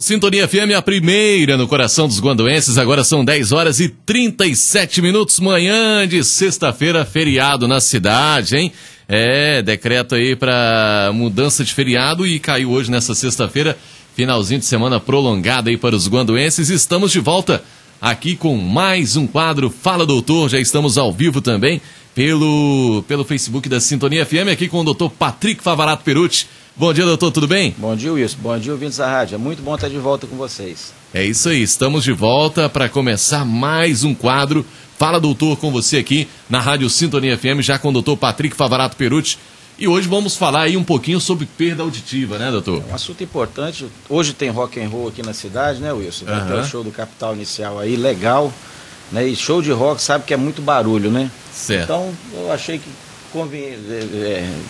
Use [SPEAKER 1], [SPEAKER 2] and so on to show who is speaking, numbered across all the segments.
[SPEAKER 1] Sintonia FM, a primeira no coração dos guanduenses. Agora são 10 horas e 37 minutos, manhã de sexta-feira, feriado na cidade, hein? É, decreto aí para mudança de feriado e caiu hoje nessa sexta-feira, finalzinho de semana prolongado aí para os guanduenses. Estamos de volta aqui com mais um quadro Fala Doutor. Já estamos ao vivo também pelo, pelo Facebook da Sintonia FM, aqui com o doutor Patrick Favarato Perucci. Bom dia, doutor, tudo bem?
[SPEAKER 2] Bom dia, Wilson. Bom dia, ouvintes da rádio. É muito bom estar de volta com vocês.
[SPEAKER 1] É isso aí, estamos de volta para começar mais um quadro. Fala, doutor, com você aqui na Rádio Sintonia FM, já com o doutor Patrick Favarato Perucci. E hoje vamos falar aí um pouquinho sobre perda auditiva, né, doutor?
[SPEAKER 2] É um assunto importante. Hoje tem rock and roll aqui na cidade, né, Wilson? Vai ter o show do Capital Inicial aí, legal. Né? E show de rock sabe que é muito barulho, né?
[SPEAKER 1] Certo.
[SPEAKER 2] Então, eu achei que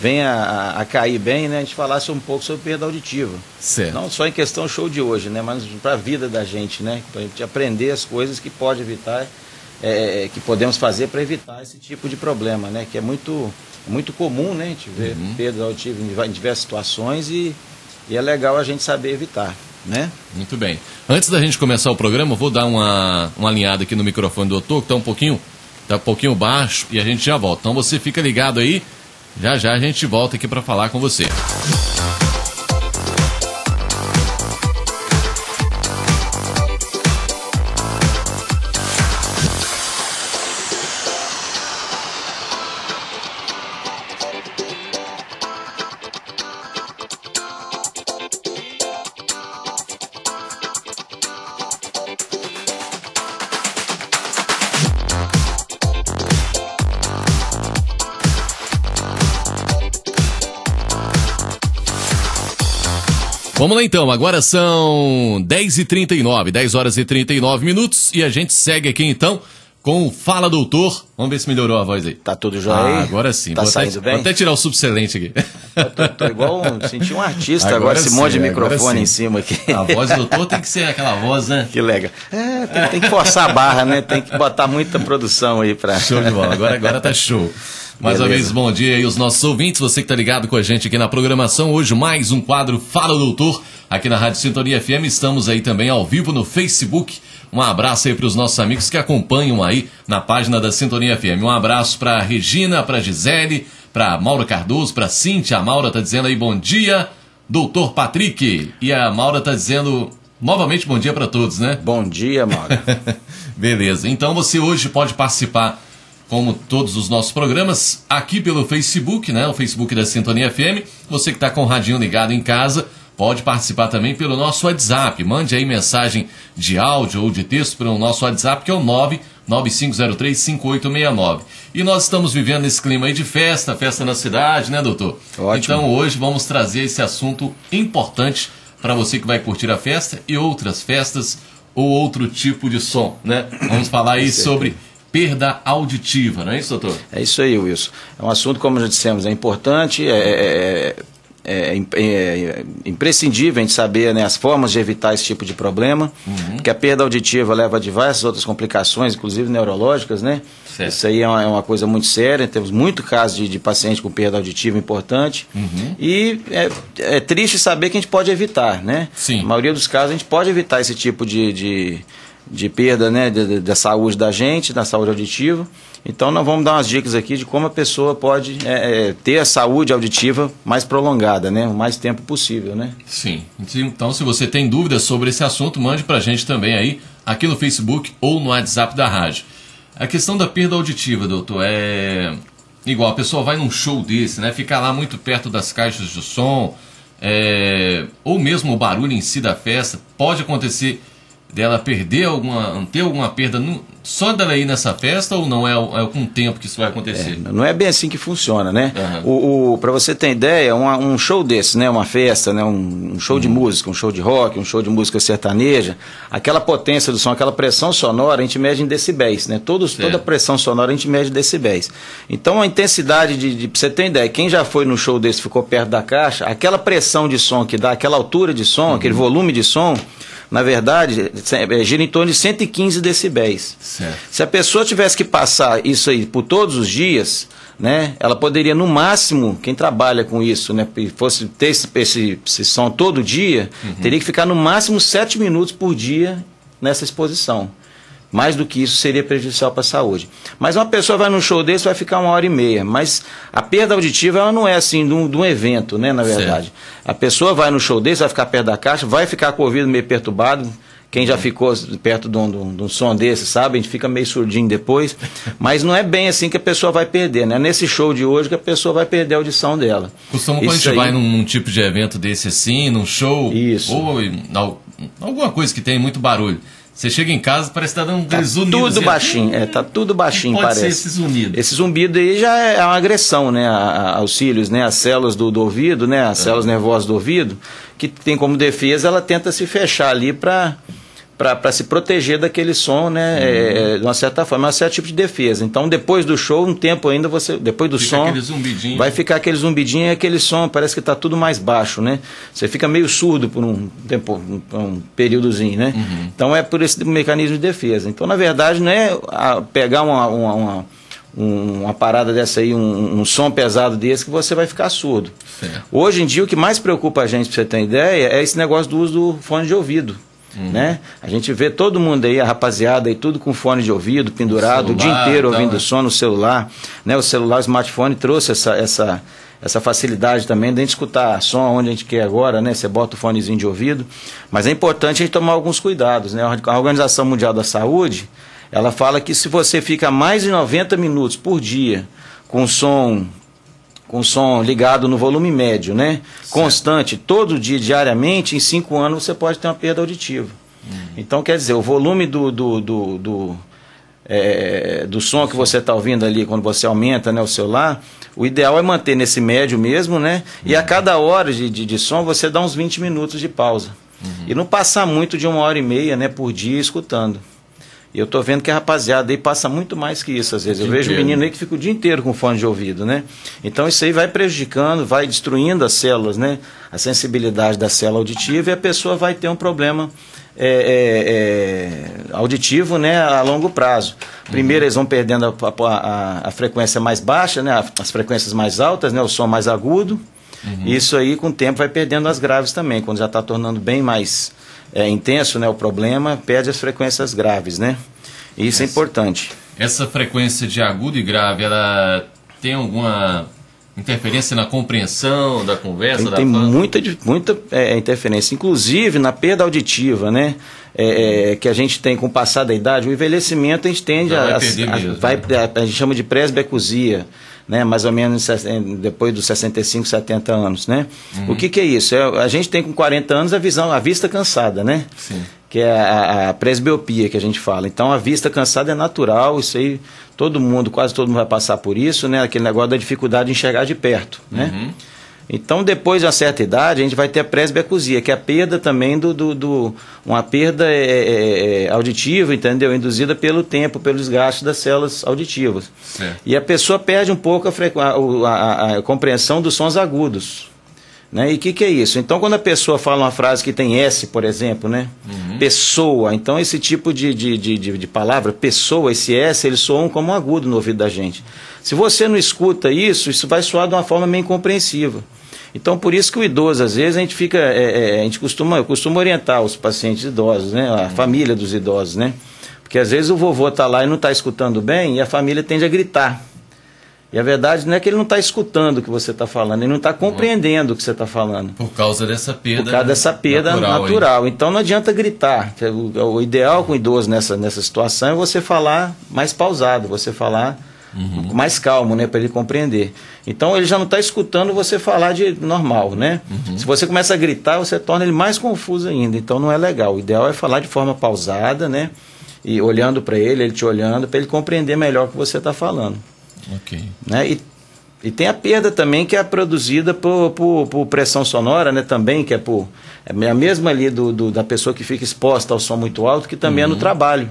[SPEAKER 2] venha a, a, cair bem, né? A gente falasse um pouco sobre perda auditiva.
[SPEAKER 1] Certo.
[SPEAKER 2] Não só em questão show de hoje, né? Mas para a vida da gente, né? Para a gente aprender as coisas que pode evitar, é, é que podemos fazer para evitar esse tipo de problema, né? Que é muito, muito comum, né? A gente ver uhum. perda auditiva em diversas situações e, e é legal a gente saber evitar. Né?
[SPEAKER 1] Muito bem. Antes da gente começar o programa, vou dar uma, uma alinhada aqui no microfone do doutor, que está um pouquinho Tá um pouquinho baixo e a gente já volta. Então você fica ligado aí. Já já a gente volta aqui para falar com você. Vamos lá então, agora são 10h39, 10 horas e 39 minutos e a gente segue aqui então com o Fala Doutor. Vamos ver se melhorou a voz aí.
[SPEAKER 2] Tá tudo jóia ah,
[SPEAKER 1] agora sim.
[SPEAKER 2] Tá vou saindo
[SPEAKER 1] até,
[SPEAKER 2] bem?
[SPEAKER 1] Vou até tirar o subcelente aqui.
[SPEAKER 2] Eu tô, tô igual, senti um artista agora, agora esse sim, monte de microfone em cima aqui.
[SPEAKER 1] A voz do doutor tem que ser aquela voz, né?
[SPEAKER 2] Que legal. É, tem, tem que forçar a barra, né? Tem que botar muita produção aí pra...
[SPEAKER 1] Show de bola, agora, agora tá show. Mais Beleza. uma vez, bom dia aí os nossos ouvintes, você que está ligado com a gente aqui na programação. Hoje, mais um quadro Fala Doutor, aqui na Rádio Sintonia FM. Estamos aí também ao vivo no Facebook. Um abraço aí para os nossos amigos que acompanham aí na página da Sintonia FM. Um abraço para Regina, para Gisele, para Maura Cardoso, para Cíntia. A Maura está dizendo aí bom dia, doutor Patrick. E a Maura está dizendo novamente bom dia para todos, né?
[SPEAKER 2] Bom dia, Maura.
[SPEAKER 1] Beleza. Então você hoje pode participar como todos os nossos programas, aqui pelo Facebook, né? O Facebook da Sintonia FM. Você que está com o radinho ligado em casa, pode participar também pelo nosso WhatsApp. Mande aí mensagem de áudio ou de texto pelo nosso WhatsApp, que é o 995035869. E nós estamos vivendo esse clima aí de festa, festa na cidade, né, doutor?
[SPEAKER 2] Ótimo.
[SPEAKER 1] Então hoje vamos trazer esse assunto importante para você que vai curtir a festa e outras festas ou outro tipo de som, né? Vamos falar aí sobre perda auditiva, não é isso, doutor?
[SPEAKER 2] É isso aí, Wilson. É um assunto, como já dissemos, é importante, é, é, é, é imprescindível a gente saber né, as formas de evitar esse tipo de problema, uhum. porque a perda auditiva leva a diversas outras complicações, inclusive neurológicas, né? Certo. Isso aí é uma, é uma, coisa muito séria, temos muito casos de, de paciente com perda auditiva importante, uhum. e é, é, triste saber que a gente pode evitar, né?
[SPEAKER 1] Sim.
[SPEAKER 2] A maioria dos casos a gente pode evitar esse tipo de, de de perda né, da saúde da gente, da saúde auditiva. Então, nós vamos dar umas dicas aqui de como a pessoa pode é, é, ter a saúde auditiva mais prolongada, né, o mais tempo possível. Né?
[SPEAKER 1] Sim. Então, se você tem dúvidas sobre esse assunto, mande para a gente também aí, aqui no Facebook ou no WhatsApp da rádio. A questão da perda auditiva, doutor, é igual a pessoa vai num show desse, né, ficar lá muito perto das caixas de som, é, ou mesmo o barulho em si da festa, pode acontecer dela perder alguma, ter alguma perda no, só dela ir nessa festa ou não é, é com o tempo que isso vai acontecer?
[SPEAKER 2] É, não é bem assim que funciona, né? Uhum. O, o para você ter ideia, uma, um show desse, né, uma festa, né, um, um show uhum. de música, um show de rock, um show de música sertaneja, aquela potência do som, aquela pressão sonora, a gente mede em decibéis, né? Todos, toda pressão sonora a gente mede em decibéis. Então a intensidade de, de pra você ter ideia, quem já foi no show desse ficou perto da caixa, aquela pressão de som que dá, aquela altura de som, uhum. aquele volume de som na verdade, é, gira em torno de 115 decibéis.
[SPEAKER 1] Certo.
[SPEAKER 2] Se a pessoa tivesse que passar isso aí por todos os dias, né, ela poderia, no máximo, quem trabalha com isso, né, fosse ter esse, esse, esse som todo dia, teria que ficar no máximo 7 minutos por dia nessa exposição. Mais do que isso seria prejudicial para a saúde. Mas uma pessoa vai num show desse vai ficar uma hora e meia. Mas a perda auditiva ela não é assim de um, de um evento, né? Na verdade. A pessoa vai no show desse, vai ficar perto da caixa, vai ficar com o ouvido meio perturbado. Quem já ficou perto de um, de um- de um som desse, sabe? A gente fica meio surdinho depois. Mas não é bem assim que a pessoa vai perder, né? Nesse show de hoje que a pessoa vai perder a audição dela.
[SPEAKER 1] Costuma quando a gente
[SPEAKER 2] aí-
[SPEAKER 1] vai num, num tipo de evento desse assim, num show,
[SPEAKER 2] Isso.
[SPEAKER 1] ou em al- alguma coisa que tem muito barulho. Você chega em casa parece que tá dando um
[SPEAKER 2] Tá
[SPEAKER 1] zunido.
[SPEAKER 2] tudo baixinho, é, tá tudo baixinho,
[SPEAKER 1] Pode
[SPEAKER 2] parece.
[SPEAKER 1] ser esse zunido.
[SPEAKER 2] Esse zumbido aí já é uma agressão, né, aos cílios, né, as células do, do ouvido, né, as células nervosas do ouvido, que tem como defesa, ela tenta se fechar ali para para se proteger daquele som, né, é, de uma certa forma, é um certo tipo de defesa. Então, depois do show, um tempo ainda você, depois do
[SPEAKER 1] Fica
[SPEAKER 2] som,
[SPEAKER 1] aquele zumbidinho.
[SPEAKER 2] vai ficar aquele zumbidinho e aquele som, parece que está tudo mais baixo, né? Você fica meio surdo por um tempo, um, um períodozinho, né? Então é por esse mecanismo de defesa. Então, na verdade, não é pegar uma, uma, uma, um- uma parada dessa aí, um, um som pesado desse, que você vai ficar surdo.
[SPEAKER 1] Certo.
[SPEAKER 2] Hoje em dia, o que mais preocupa a gente, para você ter ideia, é esse negócio do uso do fone de ouvido.
[SPEAKER 1] Uhum.
[SPEAKER 2] Né? A gente vê todo mundo aí, a rapaziada aí, tudo com fone de ouvido, pendurado, o dia
[SPEAKER 1] celular,
[SPEAKER 2] inteiro
[SPEAKER 1] tal,
[SPEAKER 2] ouvindo
[SPEAKER 1] né?
[SPEAKER 2] som no celular. Né? O celular, o smartphone trouxe essa, essa, essa facilidade também de a gente escutar som onde a gente quer agora, né? Você bota o fonezinho de ouvido. Mas é importante a gente tomar alguns cuidados. Né? A Organização Mundial da Saúde, ela fala que se você fica mais de 90 minutos por dia com som com som ligado no volume médio, né? Constante, todo dia, diariamente, em cinco anos você pode ter uma perda auditiva. Então, quer dizer, o volume do, do, do, do, é, do som que você está ouvindo ali, quando você aumenta né, o celular, o ideal é manter nesse médio mesmo, né? E a cada hora de, de, de som você dá uns 20 minutos de pausa. E não passar muito de uma hora e meia né, por dia escutando. E eu tô vendo que a rapaziada aí passa muito mais que isso, às vezes. Eu vejo
[SPEAKER 1] inteiro.
[SPEAKER 2] menino aí que fica o dia inteiro com fone de ouvido, né? Então isso aí vai prejudicando, vai destruindo as células, né? A sensibilidade da célula auditiva e a pessoa vai ter um problema é, é, é, auditivo, né? A longo prazo. Primeiro eles vão perdendo a, a- a- frequência mais baixa, né? As frequências mais altas, né? O som mais agudo. E Isso aí, com o tempo, vai perdendo as graves também. Quando já está tornando bem mais é, intenso né, o problema, perde as frequências graves, né? Isso é importante.
[SPEAKER 1] Essa frequência de agudo e grave, ela tem alguma interferência na compreensão da conversa,
[SPEAKER 2] Tem,
[SPEAKER 1] da
[SPEAKER 2] tem
[SPEAKER 1] fala?
[SPEAKER 2] muita, muita é, interferência, inclusive na perda auditiva, né? É, é, que a gente tem com o passar da idade, o envelhecimento a gente tende
[SPEAKER 1] Já vai
[SPEAKER 2] a,
[SPEAKER 1] perder
[SPEAKER 2] a-
[SPEAKER 1] mesmo,
[SPEAKER 2] vai-
[SPEAKER 1] né?
[SPEAKER 2] a, a gente chama de presbecusia, né? Mais ou menos ses- depois dos 65, 70 anos, né?
[SPEAKER 1] Uhum.
[SPEAKER 2] O que, que é isso? É, a gente tem com 40 anos a visão, a vista cansada, né?
[SPEAKER 1] Sim.
[SPEAKER 2] que é a, a presbiopia que a gente fala. Então a vista cansada é natural, isso aí todo mundo, quase todo mundo vai passar por isso, né? Aquele negócio da dificuldade de enxergar de perto, né?
[SPEAKER 1] Uhum.
[SPEAKER 2] Então depois de uma certa idade a gente vai ter a presbiacusia, que é a perda também do, do, do- uma perda é, é, é, auditiva, entendeu? Induzida pelo tempo, pelo desgaste das células auditivas. E a pessoa perde um pouco a, a- a- a compreensão dos sons agudos. Né? E o que, que é isso? Então, quando a pessoa fala uma frase que tem S, por exemplo, né? Pessoa. Então, esse tipo de, de, de, de, palavra, pessoa, esse S, eles soam como um agudo no ouvido da gente. Se você não escuta isso, isso vai soar de uma forma meio incompreensível. Então, por isso que o idoso, às vezes, a gente fica, é, é, a gente costuma, eu costumo orientar os pacientes idosos, né? A família dos idosos, né? Porque às vezes o vovô está lá e não está escutando bem e a família tende a gritar. E a verdade não é que ele não está escutando o que você está falando, ele não está compreendendo o que você está falando.
[SPEAKER 1] Por causa dessa perda.
[SPEAKER 2] Por causa dessa perda
[SPEAKER 1] natural.
[SPEAKER 2] natural. Então não adianta gritar. O, o ideal com o idoso nessa, nessa situação é você falar mais pausado, você falar
[SPEAKER 1] Uhum.
[SPEAKER 2] mais calmo, né, para ele compreender. Então ele já não está escutando você falar de normal, né?
[SPEAKER 1] Uhum.
[SPEAKER 2] Se você começa a gritar, você torna ele mais confuso ainda. Então não é legal. O ideal é falar de forma pausada, né? E olhando para ele, ele te olhando, para ele compreender melhor o que você está falando
[SPEAKER 1] Ok.
[SPEAKER 2] né? E, e tem a perda também que é produzida por, por, por pressão sonora, né? Também, que é por. É a mesma ali do, do- da pessoa que fica exposta ao som muito alto, que também é no trabalho.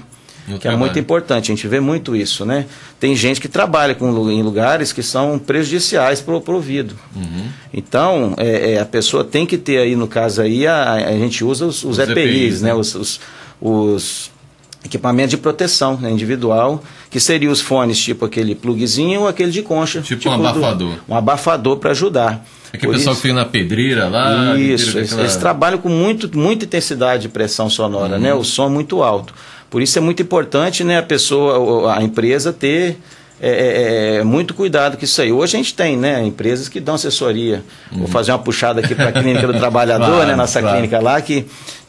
[SPEAKER 2] No que trabalho. é muito importante. A gente vê muito isso, né? Tem gente que trabalha com, em lugares que são prejudiciais para o ouvido. Uhum. Então, é, é, a pessoa tem que ter aí, no caso aí, a, a gente usa os, os, os EPIs, EPIs, né? né? Os, os, os equipamentos de proteção né, individual, que seriam os fones tipo aquele plugzinho ou aquele de concha.
[SPEAKER 1] Tipo, tipo um abafador.
[SPEAKER 2] Do, um abafador para ajudar.
[SPEAKER 1] É que o pessoal isso, fica na pedreira lá.
[SPEAKER 2] Isso, eles, eles, trabalham com muito, muita intensidade de pressão sonora, uhum. né? O som muito alto. Por isso é muito importante né, a pessoa, a empresa ter é, é, é, muito cuidado com isso aí. Hoje a gente tem né, empresas que dão assessoria. Uhum. Vou fazer uma puxada aqui para a Clínica do Trabalhador, claro, né, nossa claro. clínica lá, que,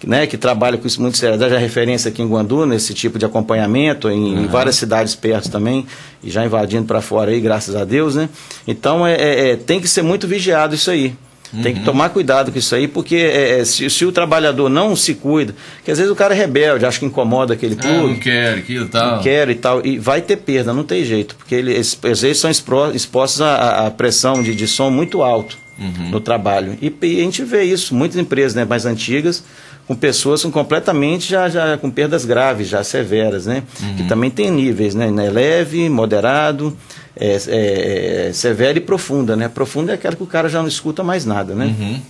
[SPEAKER 2] né, que trabalha com isso muito sério. Já referência aqui em Guandu, nesse tipo de acompanhamento, em, uhum. em várias cidades perto também, e já invadindo para fora aí, graças a Deus. Né? Então é, é, é tem que ser muito vigiado isso aí. Uhum. Tem que tomar cuidado com isso aí, porque é, é, se, se, o trabalhador não se cuida, que às vezes o cara é rebelde, acha que incomoda aquele
[SPEAKER 1] tudo. Ah, não quer aquilo e tal.
[SPEAKER 2] Não quer e tal. E vai ter perda, não tem jeito, porque eles, às vezes são expostos à, à pressão de, de som muito alto uhum. no trabalho. E, e, a gente vê isso, muitas empresas né, mais antigas, com pessoas com completamente já, já com perdas graves, já severas, né? Uhum. Que também tem níveis, né? Leve, moderado é, é, é, severa e profunda, né? Profunda é aquela que o cara já não escuta mais nada, né?
[SPEAKER 1] Uhum.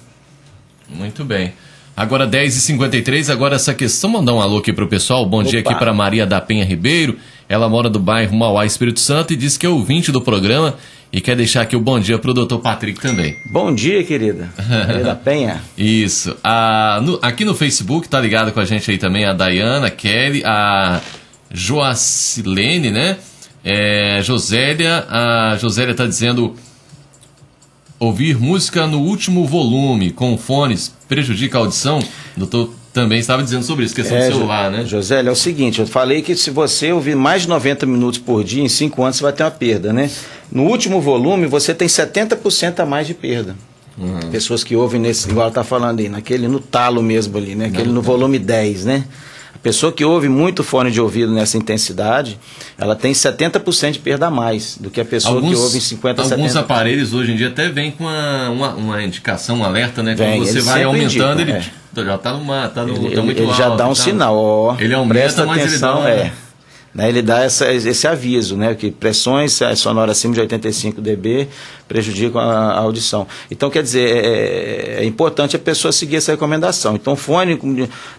[SPEAKER 1] Muito bem. Agora 10h53, agora essa questão, mandar um alô aqui pro pessoal. Bom Opa. dia aqui para Maria da Penha Ribeiro. Ela mora do bairro Mauá, Espírito Santo, e diz que é ouvinte do programa e quer deixar aqui o bom dia pro doutor Patrick também.
[SPEAKER 2] Bom dia, querida. Maria da Penha.
[SPEAKER 1] Isso. A, no, aqui no Facebook tá ligado com a gente aí também a Dayana, a Kelly, a Joacilene, né? É, Josélia, a Josélia está dizendo ouvir música no último volume com fones prejudica a audição. Doutor também estava dizendo sobre isso, questão é, do celular, né?
[SPEAKER 2] Josélia, é o seguinte, eu falei que se você ouvir mais de 90 minutos por dia, em 5 anos você vai ter uma perda, né? No último volume você tem 70% a mais de perda. Uhum. Pessoas que ouvem nesse, igual está falando aí, naquele no talo mesmo ali, né? Aquele no volume 10, né? A pessoa que ouve muito fone de ouvido nessa intensidade, ela tem 70% de perda a mais do que a pessoa alguns, que ouve em 50,
[SPEAKER 1] Alguns 70%. aparelhos hoje em dia até vêm com uma, uma, uma, indicação, um alerta, né? Quando você vai aumentando, indicam, ele é. já está no, tá no
[SPEAKER 2] ele,
[SPEAKER 1] tá muito
[SPEAKER 2] ele
[SPEAKER 1] alto.
[SPEAKER 2] já dá um tá, sinal, ó.
[SPEAKER 1] Ele aumenta, presta
[SPEAKER 2] mas atenção, ele dá uma, é. Né, ele dá essa, esse aviso, né, que pressões sonoras acima de 85 dB prejudicam a, a audição. Então, quer dizer, é, é, é, importante a pessoa seguir essa recomendação. Então, fone,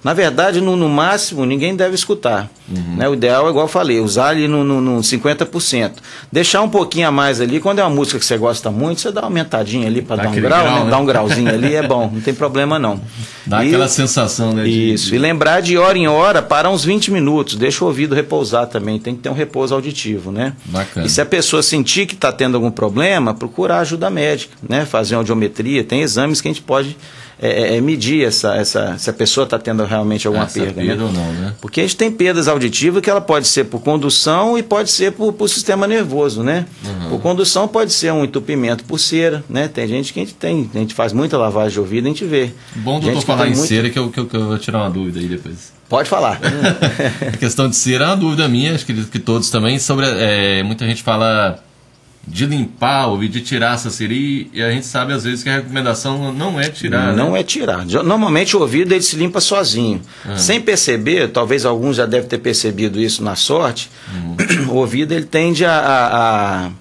[SPEAKER 2] na verdade, no, no máximo, ninguém deve escutar. Uhum. Né? O ideal é, igual eu falei, usar ali no, no, no 50%. Deixar um pouquinho a mais ali, quando é uma música que você gosta muito, você dá uma aumentadinha ali para dar um grau, grau né? né? dar um grauzinho ali, é bom, não tem problema não.
[SPEAKER 1] Dá e, aquela sensação, né?
[SPEAKER 2] De, isso, de... e lembrar de hora em hora, parar uns 20 minutos, deixa o ouvido repousar também, tem que ter um repouso auditivo, né?
[SPEAKER 1] Bacana.
[SPEAKER 2] E se a pessoa sentir que está tendo algum problema, procurar ajuda médica, né? Fazer uma audiometria, tem exames que a gente pode é, é, é medir essa, essa, se a pessoa está tendo realmente alguma essa perda.
[SPEAKER 1] perda né? ou não, né?
[SPEAKER 2] Porque a gente tem perdas auditivas que ela pode ser por condução e pode ser por, por sistema nervoso, né? Uhum. Por condução pode ser um entupimento por cera, né? Tem gente que a gente tem, a gente faz muita lavagem de ouvido, a gente vê.
[SPEAKER 1] Bom doutor falar em muito... cera que eu, que, eu, que eu vou tirar uma dúvida aí depois.
[SPEAKER 2] Pode falar.
[SPEAKER 1] a questão de cera é uma dúvida minha, acho que, que todos também, sobre. É, muita gente fala de limpar ou de tirar essa siri e a gente sabe às vezes que a recomendação não é tirar.
[SPEAKER 2] Não
[SPEAKER 1] né?
[SPEAKER 2] é tirar. Normalmente o ouvido ele se limpa sozinho. Ah. Sem perceber, talvez alguns já devem ter percebido isso na sorte, uhum. o ouvido ele tende a, a, a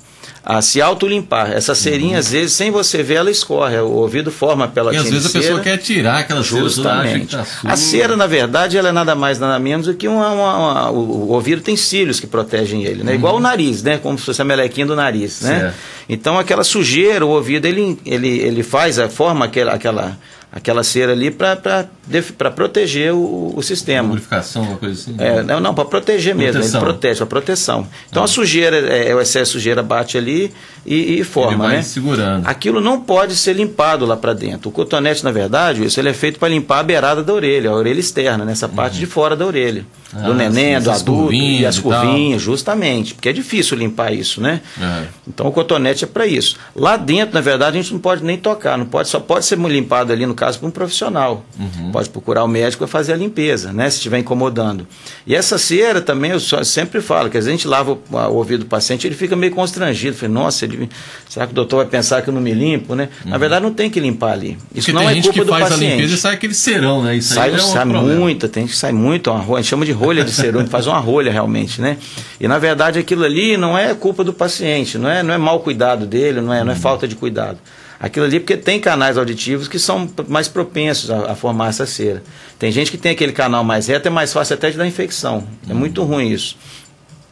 [SPEAKER 2] a se autolimpar. Essa cerinha, uhum. às vezes, sem você ver, ela escorre. O ouvido forma pela
[SPEAKER 1] E às vezes a pessoa quer tirar aquela
[SPEAKER 2] Justamente. cera. Tá a cera, na verdade, ela é nada mais, nada menos do que uma, uma, uma o, o, ouvido tem cílios que protegem ele, né? Uhum. Igual o nariz, né? Como se fosse a melequinha do nariz, né? Certo. Então, aquela sujeira, o ouvido, ele, ele, ele faz, a forma aquela... aquela aquela cera ali para proteger o, o sistema.
[SPEAKER 1] Lubrificação, uma coisa assim?
[SPEAKER 2] É, não, não para proteger mesmo, ele protege, para proteção. Então ah. a sujeira, é, o excesso de sujeira bate ali e, e forma, ele vai né?
[SPEAKER 1] segurando.
[SPEAKER 2] Aquilo não pode ser limpado lá para dentro. O cotonete, na verdade, isso ele é feito para limpar a beirada da orelha, a orelha externa, nessa uhum. parte de fora da orelha. Ah, do neném, sim, do adulto e as curvinhas, justamente, porque é difícil limpar isso, né? Uhum. Então o cotonete é para isso. Lá dentro, na verdade, a gente não pode nem tocar, não pode, só pode ser limpado ali no caso, para um profissional. Uhum. Pode procurar o médico e fazer a limpeza, né? Se estiver incomodando. E essa cera também, eu sempre falo, que a gente lava o, o, ouvido do paciente, ele fica meio constrangido. Fala, Nossa, ele, será que o doutor vai pensar que eu não me limpo, né? Uhum. Na verdade, não tem que limpar ali.
[SPEAKER 1] Isso Porque não é culpa do paciente. a limpeza e sai aquele cerão, né?
[SPEAKER 2] Isso sai, é sai muita, tem que sair muito, uma, a gente chama de rolha de cerão, faz uma rolha realmente, né? E na verdade aquilo ali não é culpa do paciente, não é, não é mau cuidado dele, não é, não é uhum. falta de cuidado. Aquilo ali porque tem canais auditivos que são mais propensos a, a, formar essa cera. Tem gente que tem aquele canal mais reto, é mais fácil até de dar infecção. É uhum. muito ruim isso.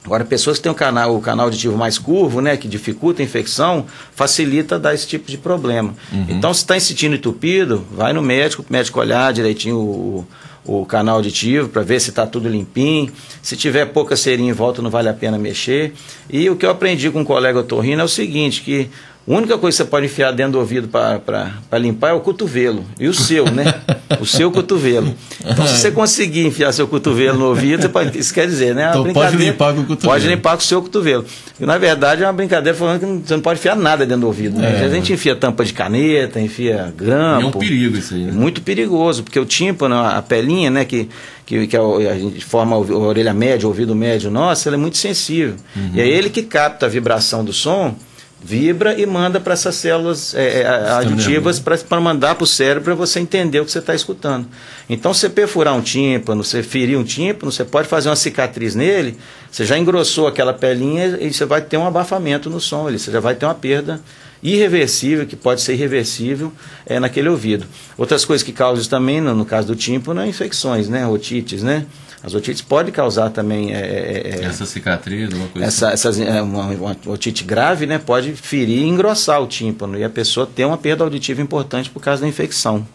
[SPEAKER 2] Agora, pessoas que têm o canal, o canal auditivo mais curvo, né, que dificulta a infecção, facilita dar esse tipo de problema. Uhum. Então, se está sentindo entupido, vai no médico, o médico olhar direitinho o, o canal auditivo para ver se está tudo limpinho. Se tiver pouca cerinha em volta, não vale a pena mexer. E o que eu aprendi com um colega otorrino é o seguinte, que a única coisa que você pode enfiar dentro do ouvido para limpar é o cotovelo. E o seu, né? o seu cotovelo. Então, se você conseguir enfiar seu cotovelo no ouvido, pode, isso quer dizer, né? É
[SPEAKER 1] então, pode limpar com o cotovelo.
[SPEAKER 2] Pode limpar com o seu cotovelo. E, na verdade, é uma brincadeira falando que você não pode enfiar nada dentro do ouvido. Né? É, a gente enfia tampa de caneta, enfia grampo.
[SPEAKER 1] É um perigo isso aí. Né?
[SPEAKER 2] Muito perigoso, porque o tímpano, a pelinha, né, que que, que a, a, gente forma a orelha média, o ouvido médio nosso, ela é muito sensível. Uhum. E é ele que capta a vibração do som vibra e manda para essas células é, é aditivas para mandar para o cérebro para você entender o que você está escutando. Então, você perfurar um tímpano, você ferir um tímpano, você pode fazer uma cicatriz nele, você já engrossou aquela pelinha e você vai ter um abafamento no som, ali, você já vai ter uma perda irreversível, que pode ser irreversível é, naquele ouvido. Outras coisas que causam também, no, no caso do tímpano, é infecções, né? otites, né? As otites podem causar também. É, é,
[SPEAKER 1] é essa cicatriz, uma coisa
[SPEAKER 2] essa, assim. Essas, é, uma, uma, otite grave né, pode ferir e engrossar o tímpano e a pessoa ter uma perda auditiva importante por causa da infecção.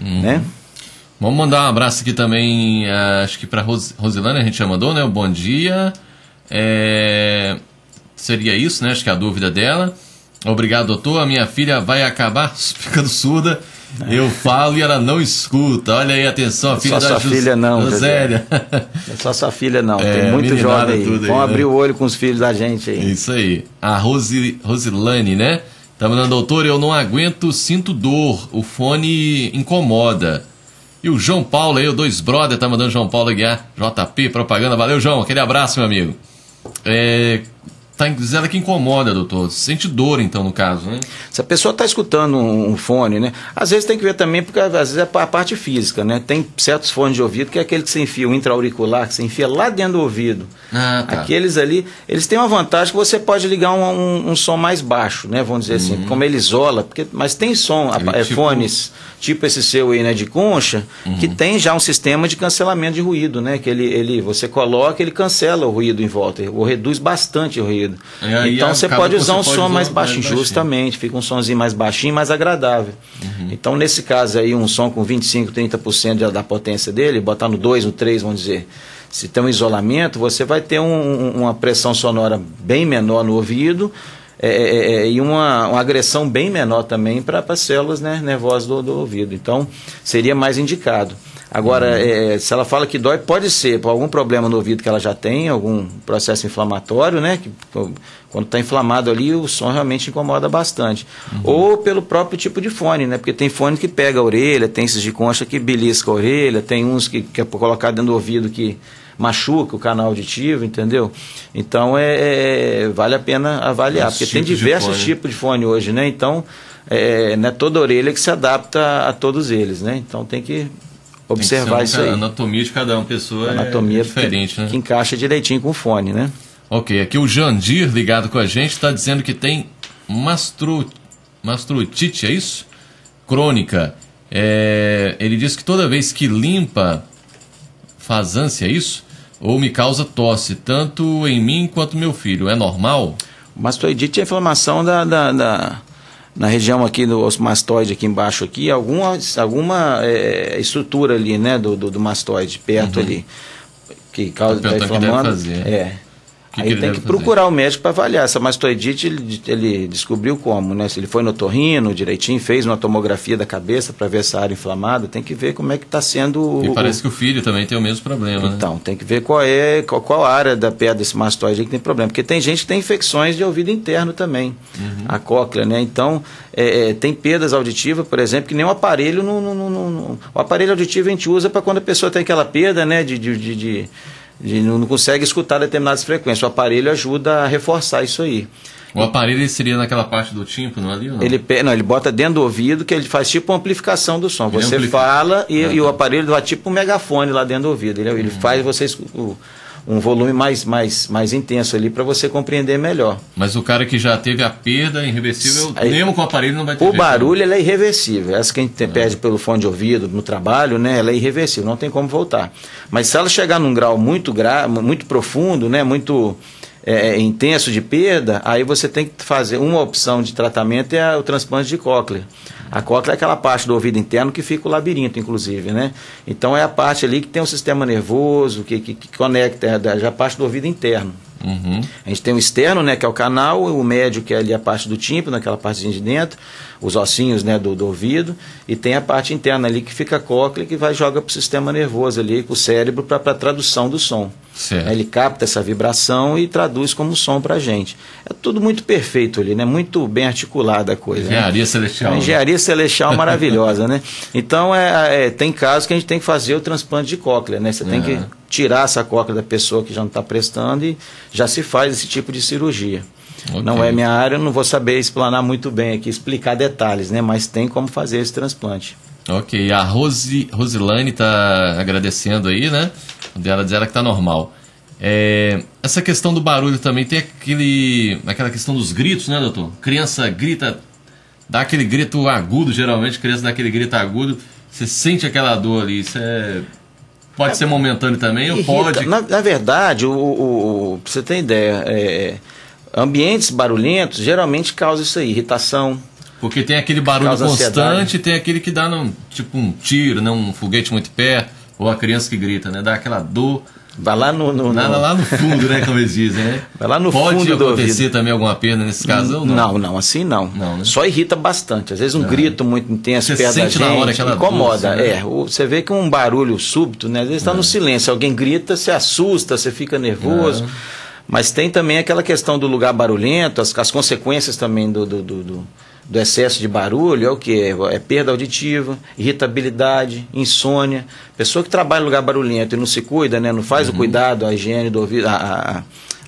[SPEAKER 2] Uhum. Né?
[SPEAKER 1] Vamos mandar um abraço aqui também, acho que para Ros Rosilane, a gente já mandou, né? O bom dia. É... Seria isso, né? Acho que é a dúvida dela. Obrigado, doutor. A minha filha vai acabar ficando surda eu falo e ela não escuta. Olha aí, atenção, a filha
[SPEAKER 2] só
[SPEAKER 1] da
[SPEAKER 2] sua filha não,
[SPEAKER 1] Josélia.
[SPEAKER 2] É só sua filha não, é, tem muito jovem aí. Vão né? abrir o olho com os filhos da gente aí.
[SPEAKER 1] Isso aí. A Rosi, Rosilane, né? Tá mandando, doutor, eu não aguento, sinto dor, o fone incomoda. E o João Paulo aí, o Dois Brother, tá mandando João Paulo Guiar, JP, propaganda. Valeu, João, aquele abraço, meu amigo. É, Tá dizendo que incomoda, doutor. Sente dor, então, no caso, né?
[SPEAKER 2] Se a pessoa está escutando um, um, fone, né? Às vezes tem que ver também, porque às vezes é a parte física, né? Tem certos fones de ouvido que é aquele que você enfia, o intra-auricular, que você enfia lá dentro do ouvido. Ah, tá. Aqueles ali, eles têm uma vantagem que você pode ligar um, um, um som mais baixo, né? Vamos dizer assim, uhum. assim, como ele isola, porque, mas tem som, ele, é, tipo... fones tipo esse seu aí, né, de concha, uhum. que tem já um sistema de cancelamento de ruído, né? Que ele, ele você coloca, ele cancela o ruído em volta, ou reduz bastante o ruído. Então você pode usar um som mais, mais baixinho, justamente, fica um sonzinho mais baixinho, mais agradável. Uhum. Então nesse caso aí, um som com 25, 30% da potência dele, botar no 2, no 3, vamos dizer. Se tem um isolamento, você vai ter um, uma pressão sonora bem menor no ouvido, é, é, é, é, e uma, uma, agressão bem menor também para as células né, nervosas do, do, ouvido. Então, seria mais indicado. Agora, uhum. é, se ela fala que dói, pode ser por algum problema no ouvido que ela já tem, algum processo inflamatório, né? Que, quando está inflamado ali, o som realmente incomoda bastante. Uhum. Ou pelo próprio tipo de fone, né? Porque tem fone que pega a orelha, tem esses de concha que belisca a orelha, tem uns que, que é colocar dentro do ouvido que machuca o canal auditivo, entendeu? Então é, é vale a pena avaliar, Esse porque tipo tem diversos tipos de fone hoje, né? Então é, não é toda orelha que se adapta a todos eles, né? Então tem que observar tem que isso aí. A
[SPEAKER 1] anatomia de cada uma pessoa a anatomia é diferente,
[SPEAKER 2] que,
[SPEAKER 1] né?
[SPEAKER 2] Que encaixa direitinho com o fone, né?
[SPEAKER 1] Ok, aqui o Jandir ligado com a gente está dizendo que tem mastro, mastrotite, é isso? Crônica. É, ele diz que toda vez que limpa faz ânsia, é isso? Ou me causa tosse, tanto em mim quanto no meu filho. É normal?
[SPEAKER 2] Mastoidite é inflamação da, da, da, na região aqui do mastoide, aqui embaixo, aqui, alguma, alguma é, estrutura ali, né, do, do, do mastoide, perto uhum. ali, que causa, tá inflamando.
[SPEAKER 1] Que é.
[SPEAKER 2] Que Aí que tem que fazer? procurar o médico para avaliar. Essa mastoidite ele, ele, descobriu como, né? Se ele foi no torrino direitinho, fez uma tomografia da cabeça para ver essa área inflamada, tem que ver como é que está sendo.
[SPEAKER 1] E o, parece que o filho também tem o mesmo problema.
[SPEAKER 2] Né? Então, né? tem que ver qual é qual, qual área da pedra desse mastoide que tem problema. Porque tem gente que tem infecções de ouvido interno também, uhum. a cóclea, né? Então, é, é, tem perdas auditivas, por exemplo, que nem o aparelho. No, no, no, o aparelho auditivo a gente usa para quando a pessoa tem aquela perda, né? de, de, de, de de não consegue escutar determinadas frequências. O aparelho ajuda a reforçar isso aí.
[SPEAKER 1] O aparelho seria naquela parte do tímpano ali não?
[SPEAKER 2] Ele, não, ele bota dentro do ouvido que ele faz tipo uma amplificação do som. Ele você amplifica. fala e, ah, e, o tá. aparelho dá tipo um megafone lá dentro do ouvido. Ele, ele uhum. faz você o, um volume mais, mais, mais intenso ali para você compreender melhor.
[SPEAKER 1] Mas o cara que já teve a perda irreversível, Aí, mesmo com o aparelho, não vai ter
[SPEAKER 2] O barulho ele é irreversível. Essa que a gente é. perde pelo fone de ouvido no trabalho, né, ela é irreversível, não tem como voltar. Mas se ela chegar num grau muito, gra muito profundo, né, muito é, é, intenso de perda, aí você tem que fazer uma opção de tratamento é o transplante de cóclea. A cóclea é aquela parte do ouvido interno que fica o labirinto, inclusive, né? Então é a parte ali que tem o sistema nervoso, que, que, que conecta, é já a parte do ouvido interno. Uhum. A gente tem o externo, né, que é o canal, o médio, que é ali a parte do tímpano, aquela partezinha de dentro, os ossinhos né, do, do ouvido, e tem a parte interna ali que fica a cóclea, que vai joga para o sistema nervoso ali, para o cérebro, para a tradução do som. Certo. Ele capta essa vibração e traduz como som para a gente. É tudo muito perfeito ali, né? Muito bem articulada a coisa.
[SPEAKER 1] Né? Engenharia né? celestial.
[SPEAKER 2] engenharia celestial maravilhosa, né? Então é, é, tem casos que a gente tem que fazer o transplante de cóclea, né? Você tem que tirar essa cóclea da pessoa que já não está prestando e já se faz esse tipo de cirurgia. Okay. Não é minha área, não vou saber explanar muito bem aqui, explicar detalhes, né? Mas tem como fazer esse transplante.
[SPEAKER 1] Ok, a Rose, Rosilane está agradecendo aí, né? Ela diz ela que está normal. É, essa questão do barulho também tem aquele, aquela questão dos gritos, né, doutor? Criança grita, dá aquele grito agudo, geralmente, criança dá aquele grito agudo, você sente aquela dor ali, isso é Pode é, ser momentâneo também irrita. ou pode.
[SPEAKER 2] Na, na verdade, o, o, o, pra você ter ideia, é, ambientes barulhentos geralmente causam isso aí, irritação.
[SPEAKER 1] Porque tem aquele barulho constante, tem aquele que dá num, tipo um tiro, né, um foguete muito perto, ou a criança que grita, né? Dá aquela dor.
[SPEAKER 2] Vai lá no, no, no...
[SPEAKER 1] lá no fundo, né? Como eles dizem, né?
[SPEAKER 2] Vai lá no
[SPEAKER 1] Pode
[SPEAKER 2] fundo
[SPEAKER 1] Pode acontecer também alguma perda nesse caso ou
[SPEAKER 2] não? Não, não, assim não. não né? Só irrita bastante. Às vezes um grito muito intenso você perto da gente na hora incomoda. Dor, né? É, você vê que um barulho súbito, né? Às vezes está é. no silêncio, alguém grita, você assusta, você fica nervoso. É. Mas tem também aquela questão do lugar barulhento, as, as consequências também do, do, do, do excesso de barulho é o que? É perda auditiva, irritabilidade, insônia. Pessoa que trabalha em lugar barulhento e não se cuida, né, não faz uhum. o cuidado, a higiene do ouvido, a, a,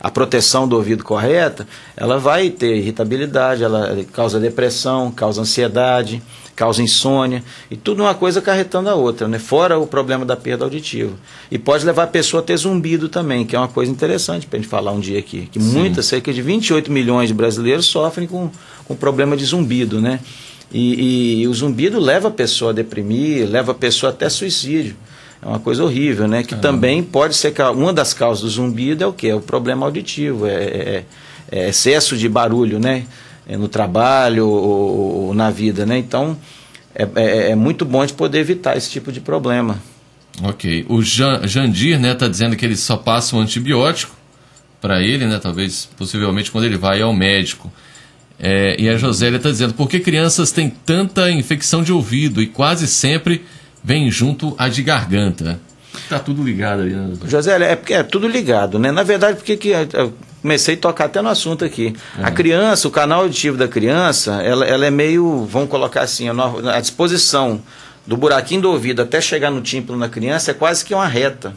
[SPEAKER 2] a, proteção do ouvido correta, ela vai ter irritabilidade, ela causa depressão, causa ansiedade, causa insônia, e tudo uma coisa carretando a outra, né? fora o problema da perda auditiva. E pode levar a pessoa a ter zumbido também, que é uma coisa interessante para a gente falar um dia aqui, que Sim. muitas, cerca de 28 milhões de brasileiros sofrem com, com problema de zumbido, né? E, e, o zumbido leva a pessoa a deprimir, leva a pessoa até suicídio. É uma coisa horrível, né? Que ah. também pode ser uma das causas do zumbido é o que? É o problema auditivo, é, é, é excesso de barulho, né? É no trabalho ou, ou, na vida, né? Então é, é, é, muito bom de poder evitar esse tipo de problema.
[SPEAKER 1] Ok. O Jan, Jandir, né, tá dizendo que ele só passa um antibiótico para ele, né? Talvez, possivelmente, quando ele vai ao médico. É, e a Josélia está dizendo, por que crianças têm tanta infecção de ouvido e quase sempre vem junto a de garganta? Está tudo ligado aí, né?
[SPEAKER 2] Josélia, é, é tudo ligado, né? Na verdade, porque que comecei a tocar até no assunto aqui. A criança, o canal auditivo da criança, ela, ela é meio, vamos colocar assim, a disposição do buraquinho do ouvido até chegar no tímpano na criança é quase que uma reta.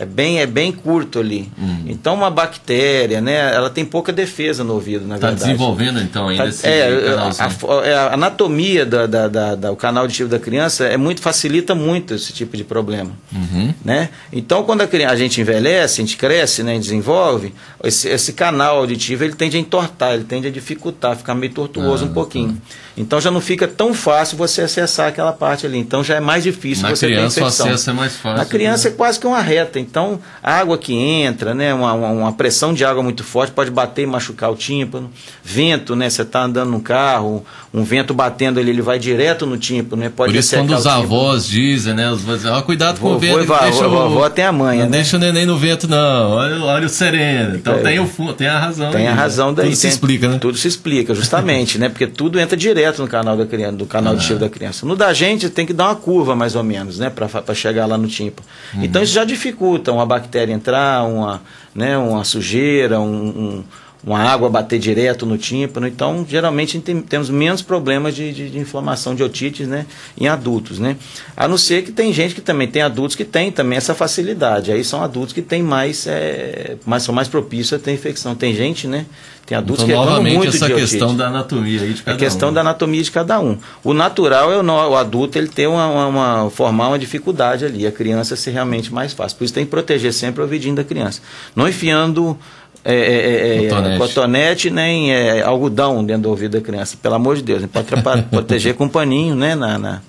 [SPEAKER 2] É bem, é bem curto ali. Uhum. Então, uma bactéria, né? Ela tem pouca defesa no ouvido, na tá verdade.
[SPEAKER 1] Está desenvolvendo, então, ainda tá,
[SPEAKER 2] esse é, a, é, a, anatomia da, da, da, da, o canal auditivo da criança é muito, facilita muito esse tipo de problema. Uhum. Né? Então, quando a, criança, a gente envelhece, a gente cresce, né, desenvolve, esse, esse canal auditivo ele tende a entortar, ele tende a dificultar, ficar meio tortuoso ah, um pouquinho. Tá. Então já não fica tão fácil você acessar aquela parte ali. Então já é mais difícil
[SPEAKER 1] Na
[SPEAKER 2] você
[SPEAKER 1] criança,
[SPEAKER 2] ter infecção.
[SPEAKER 1] o acesso é mais fácil.
[SPEAKER 2] Na criança
[SPEAKER 1] né?
[SPEAKER 2] é quase que uma reta. Então, a água que entra, né, uma, uma, pressão de água muito forte pode bater e machucar o tímpano. Vento, né, você está andando no carro, um vento batendo ali, ele vai direto no tímpano, né, pode
[SPEAKER 1] Por isso quando os avós dizem, né, os avós dizem, ó, cuidado com
[SPEAKER 2] Vovô
[SPEAKER 1] o vento,
[SPEAKER 2] vó-
[SPEAKER 1] deixa o-
[SPEAKER 2] vovó tem a manha,
[SPEAKER 1] não
[SPEAKER 2] né?
[SPEAKER 1] deixa o neném no vento não, olha, olha o sereno. Então
[SPEAKER 2] É.
[SPEAKER 1] tem, o, tem a razão.
[SPEAKER 2] Tem a
[SPEAKER 1] né?
[SPEAKER 2] razão daí.
[SPEAKER 1] Tudo se
[SPEAKER 2] tem-
[SPEAKER 1] explica, né?
[SPEAKER 2] Tudo se explica, justamente, né? Porque tudo entra direto no canal da criança, do canal
[SPEAKER 1] Ah.
[SPEAKER 2] de chifre da criança. No da gente tem que dar uma curva, mais ou menos, né? Para chegar lá no tímpano.
[SPEAKER 1] Uhum.
[SPEAKER 2] Então isso já dificulta uma bactéria entrar, uma, né, uma sujeira, um, um- uma água bater direto no tímpano. Então, geralmente tem- temos menos problemas de, de- de inflamação de otites, né? Em adultos, né? A não ser que tem gente que também tem adultos que tem também essa facilidade. Aí são adultos que têm mais, é, mais são mais propícios a ter infecção. Tem gente, né? Tem adultos
[SPEAKER 1] Então,
[SPEAKER 2] que reclamam muito
[SPEAKER 1] essa
[SPEAKER 2] de
[SPEAKER 1] questão
[SPEAKER 2] otite.
[SPEAKER 1] da anatomia aí de
[SPEAKER 2] É
[SPEAKER 1] cada
[SPEAKER 2] questão
[SPEAKER 1] um.
[SPEAKER 2] da anatomia de cada um. O natural é o, o adulto ele ter uma, uma- uma- formar uma dificuldade ali, a criança ser realmente mais fácil. Por isso tem que proteger sempre o ouvidinho da criança. Não enfiando é, é, é, é,
[SPEAKER 1] Cotonete.
[SPEAKER 2] cotonete nem é, algodão dentro do ouvido da criança. Pelo amor de Deus, né? pode proteger com um paninho, né? Na, na-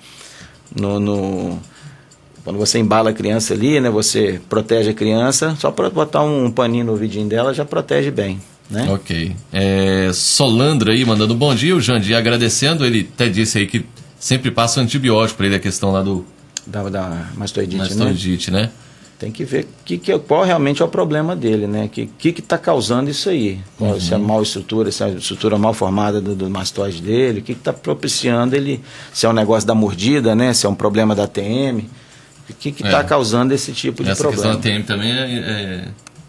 [SPEAKER 2] no, no- quando você embala a criança ali, né? Você protege a criança, só para botar um, paninho no ouvidinho dela já protege bem. Né?
[SPEAKER 1] Ok. É, Solandra aí mandando bom dia, o Jandir agradecendo, ele até disse aí que sempre passa antibiótico para ele a questão lá do
[SPEAKER 2] Da, da mastoidite, né?
[SPEAKER 1] mastodite, né?
[SPEAKER 2] Tem que ver que, que, qual realmente é o problema dele, né? O que está que tá causando isso aí? Qual- Se é
[SPEAKER 1] Uhum.
[SPEAKER 2] mal estrutura, se é a estrutura mal formada do, do mastoide dele, o que está propiciando ele? Se é um negócio da mordida, né? Se é um problema da TM. O que está
[SPEAKER 1] É.
[SPEAKER 2] causando esse tipo de
[SPEAKER 1] Essa
[SPEAKER 2] problema?
[SPEAKER 1] questão da TM também é, é-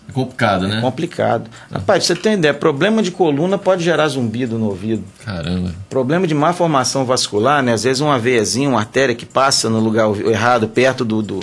[SPEAKER 1] é complicado, né?
[SPEAKER 2] Complicado. Rapaz, você tem ideia, problema de coluna pode gerar zumbido no ouvido.
[SPEAKER 1] Caramba.
[SPEAKER 2] Problema de má formação vascular, né? Às vezes uma veiazinha, uma artéria que passa no lugar errado, perto do, do,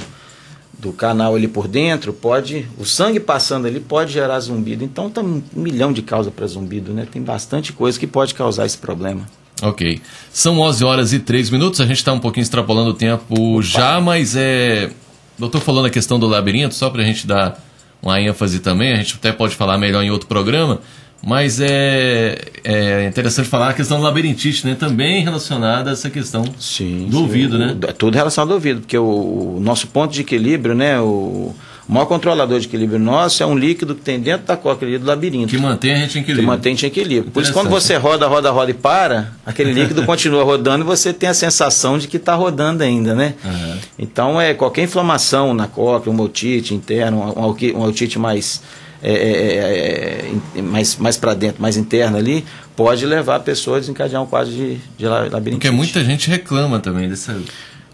[SPEAKER 2] do canal ali por dentro, pode. O sangue passando ali pode gerar zumbido. Então tem um milhão de causas para zumbido, né? Tem bastante coisa que pode causar esse problema.
[SPEAKER 1] Ok. São 11 horas e 3 minutos, a gente está um pouquinho extrapolando o tempo já, mas é. Eu estou falando a questão do labirinto, só para a gente dar uma ênfase também, a gente até pode falar melhor em outro programa, mas é, é interessante falar a questão do labirintite, né? Também relacionada a essa questão
[SPEAKER 2] Sim.
[SPEAKER 1] do ouvido, né?
[SPEAKER 2] É tudo relacionado ao ouvido, porque o, o nosso ponto de equilíbrio, né? O, o maior controlador de equilíbrio nosso é um líquido que tem dentro da coca ali do labirinto.
[SPEAKER 1] Que mantém a gente em
[SPEAKER 2] que
[SPEAKER 1] equilíbrio.
[SPEAKER 2] mantém em equilíbrio. Por isso, quando você roda, roda, roda e para, aquele líquido continua rodando e você tem a sensação de que está rodando ainda, né?
[SPEAKER 1] Aham.
[SPEAKER 2] Então, é qualquer inflamação na cóclea, uma otite interna, uma, oqui- uma otite mais, é, é, é, é, mais, mais para dentro, mais interna ali, pode levar a pessoa a desencadear um quadro de, de la- labirintite.
[SPEAKER 1] Porque muita gente reclama também dessa.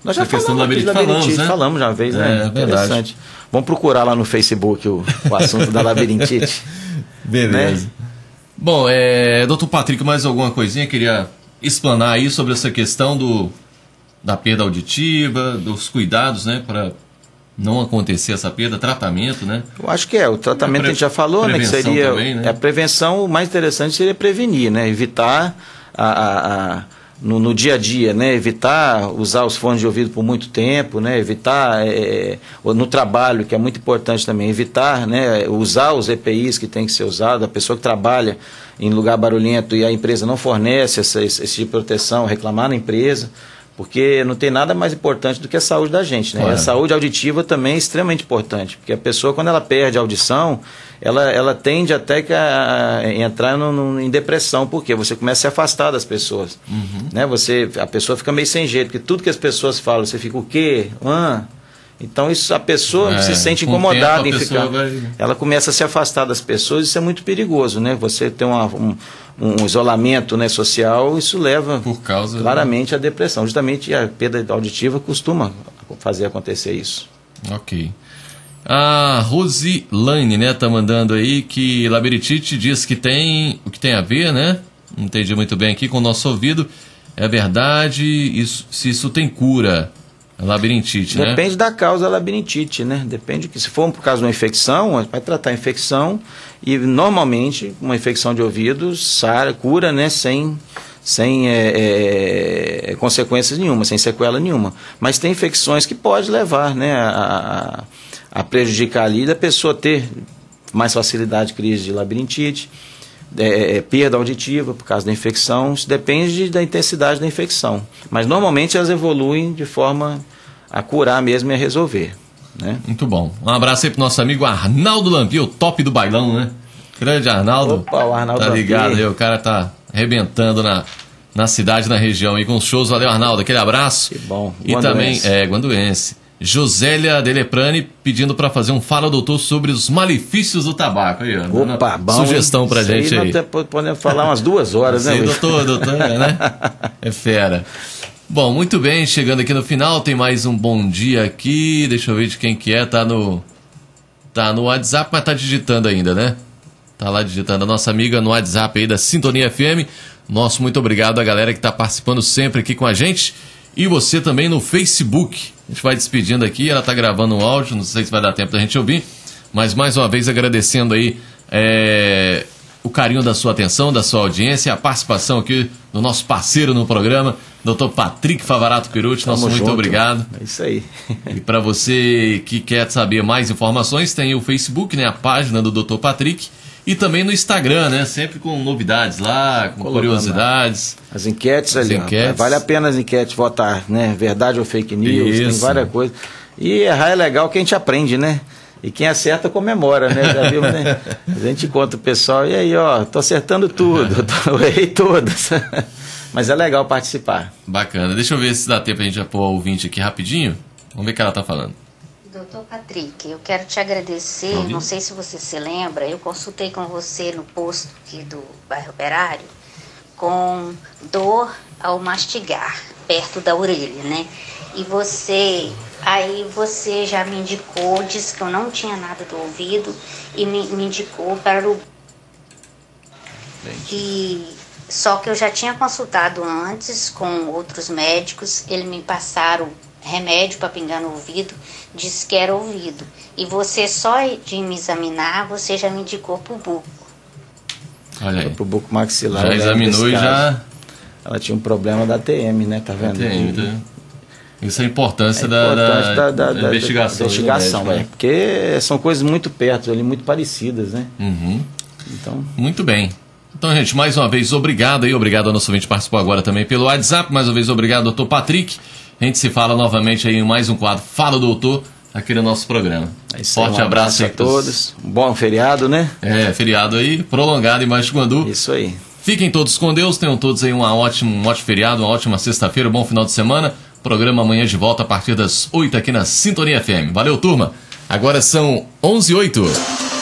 [SPEAKER 2] Nós já
[SPEAKER 1] do
[SPEAKER 2] falamos de
[SPEAKER 1] labirintite. Falamos, né?
[SPEAKER 2] falamos já uma vez,
[SPEAKER 1] É,
[SPEAKER 2] né?
[SPEAKER 1] verdade.
[SPEAKER 2] Interessante. Vamos procurar lá no Facebook o, o assunto da labirintite.
[SPEAKER 1] Beleza. Bom, é, doutor Patrick, mais alguma coisinha? Queria explanar aí sobre essa questão do, da perda auditiva, dos cuidados, né, para não acontecer essa perda, tratamento, né?
[SPEAKER 2] Eu acho que é, o tratamento
[SPEAKER 1] Pre-
[SPEAKER 2] a gente já falou, né? Que seria.
[SPEAKER 1] também, né?
[SPEAKER 2] é, A prevenção, o mais interessante seria prevenir, né? Evitar a, a- a- no, no dia a dia, né? Evitar usar os fones de ouvido por muito tempo, né? Evitar é, ou no trabalho, que é muito importante também, evitar né, usar os EPIs que tem que ser usado, a pessoa que trabalha em lugar barulhento e a empresa não fornece essa, esse, esse tipo de proteção, reclamar na empresa. Porque não tem nada mais importante do que a saúde da gente, né? E a saúde auditiva também é extremamente importante, porque a pessoa, quando ela perde a audição, ela, ela tende até que a, a entrar no, no- em depressão, porque você começa a se afastar das pessoas.
[SPEAKER 1] Uhum.
[SPEAKER 2] Né? Você, a pessoa fica meio sem jeito, porque tudo que as pessoas falam, você fica o quê? Hã? Então isso, a pessoa
[SPEAKER 1] É,
[SPEAKER 2] se sente incomodada
[SPEAKER 1] tempo,
[SPEAKER 2] em ficar.
[SPEAKER 1] vai-
[SPEAKER 2] Ela começa a se afastar das pessoas, isso é muito perigoso, né? Você tem uma- um, um isolamento né, social, isso leva
[SPEAKER 1] Por causa.
[SPEAKER 2] claramente a depressão. Justamente a perda auditiva costuma fazer acontecer isso.
[SPEAKER 1] Ok. A Rosilane, né, tá mandando aí que labirintite diz que tem o que tem a ver, né? Não entendi muito bem aqui com o nosso ouvido. É verdade, isso, se isso tem cura. Labirintite, né?
[SPEAKER 2] Depende da causa da labirintite, né? Depende que se for por causa de uma infecção, vai tratar a infecção e normalmente uma infecção de ouvido sara, cura, né? Sem, sem é, é, consequências nenhuma, sem sequela nenhuma. Mas tem infecções que pode levar, né? A, a, a prejudicar ali da pessoa ter mais facilidade de crise de labirintite. É, é, perda auditiva por causa da infecção, isso depende da intensidade da infecção. Mas normalmente elas evoluem de forma a curar mesmo e a resolver. Né?
[SPEAKER 1] Muito bom. Um abraço aí pro nosso amigo Arnaldo Lampi, o top do bailão, né? Grande Arnaldo.
[SPEAKER 2] Opa, o Arnaldo
[SPEAKER 1] Tá ligado
[SPEAKER 2] Lampi.
[SPEAKER 1] aí, o cara tá arrebentando na, na cidade, na região aí com os shows. Valeu, Arnaldo, aquele abraço.
[SPEAKER 2] Que bom.
[SPEAKER 1] E também,
[SPEAKER 2] Guanduense.
[SPEAKER 1] é, Guanduense. Josélia Deleprani pedindo para fazer um Fala Doutor sobre os malefícios do tabaco. Aí,
[SPEAKER 2] Opa, bom.
[SPEAKER 1] Sugestão
[SPEAKER 2] Isso
[SPEAKER 1] gente aí.
[SPEAKER 2] Nós até podemos falar umas duas horas, né,
[SPEAKER 1] Sim, doutor, doutor, né? É fera. Bom, muito bem, chegando aqui no final, tem mais um bom dia aqui. Deixa eu ver de quem que é, tá no tá no WhatsApp, mas tá digitando ainda, né? Tá lá digitando a nossa amiga no WhatsApp aí da Sintonia FM. Nosso muito obrigado à galera que tá participando sempre aqui com a gente e você também no Facebook. A gente vai despedindo aqui, ela tá gravando um áudio, não sei se vai dar tempo da gente ouvir, mas mais uma vez agradecendo aí é, o carinho da sua atenção, da sua audiência, a participação aqui do nosso parceiro no programa, Dr. Patrick Favarato Perucci. Nosso
[SPEAKER 2] Tamo
[SPEAKER 1] muito
[SPEAKER 2] junto.
[SPEAKER 1] obrigado.
[SPEAKER 2] É isso aí.
[SPEAKER 1] E para você que quer saber mais informações, tem o Facebook, né, a página do Dr. Patrick, e também no Instagram, né, sempre com novidades lá, com
[SPEAKER 2] Colocando
[SPEAKER 1] curiosidades.
[SPEAKER 2] As enquetes ali, ó.
[SPEAKER 1] enquetes.
[SPEAKER 2] vale a pena as enquetes votar, né? Verdade ou fake news,
[SPEAKER 1] Isso.
[SPEAKER 2] tem várias coisas. E errar é legal que a gente aprende, né? E quem acerta comemora, né? Já viu, né? A gente conta o pessoal, e aí, ó, tô acertando tudo, tô, eu errei todas. Mas é legal participar.
[SPEAKER 1] Bacana. Deixa eu ver se dá tempo a gente já pôr o ouvinte aqui rapidinho. Vamos ver o que ela tá falando.
[SPEAKER 3] Doutor Patrick, eu quero te agradecer. Não sei se você se lembra, eu consultei com você no posto aqui do bairro Operário com dor ao mastigar, perto da orelha, né? E você, aí você já me indicou, disse que eu não tinha nada do ouvido e me, me indicou para o e só que eu já tinha consultado antes com outros médicos, eles me passaram remédio para pingar no ouvido, disse que era ouvido. E você só de me examinar, você já me indicou pro buco.
[SPEAKER 1] Olha aí.
[SPEAKER 2] Pro buco maxilar.
[SPEAKER 1] Já
[SPEAKER 2] lembro
[SPEAKER 1] examinou e já
[SPEAKER 2] Ela tinha um problema da TM, né? Tá vendo? De-
[SPEAKER 1] tá? Isso é a importância,
[SPEAKER 2] É
[SPEAKER 1] da, da,
[SPEAKER 2] da, da- da-
[SPEAKER 1] investigação. do
[SPEAKER 2] investigação,
[SPEAKER 1] médico,
[SPEAKER 2] é.
[SPEAKER 1] né?
[SPEAKER 2] Porque são coisas muito perto ali, muito parecidas, né?
[SPEAKER 1] Uhum.
[SPEAKER 2] Então,
[SPEAKER 1] Muito bem. Então, gente, mais uma vez, obrigado aí. Obrigado ao nosso ouvinte que participou agora também pelo WhatsApp. Mais uma vez, obrigado, doutor Patrick. A gente se fala novamente aí em mais um quadro Fala Doutor, aqui no nosso programa.
[SPEAKER 2] é isso aí,
[SPEAKER 1] Forte
[SPEAKER 2] um
[SPEAKER 1] abraço aí
[SPEAKER 2] a todos. Um bom feriado, né?
[SPEAKER 1] É, feriado aí, prolongado em Guandu.
[SPEAKER 2] Isso aí.
[SPEAKER 1] Fiquem todos com Deus, tenham todos aí uma ótima, um ótimo feriado, uma ótima sexta-feira, um bom final de semana. Programa amanhã de volta a partir das 8 aqui na Sintonia FM. Valeu, turma. Agora são 11 e 08.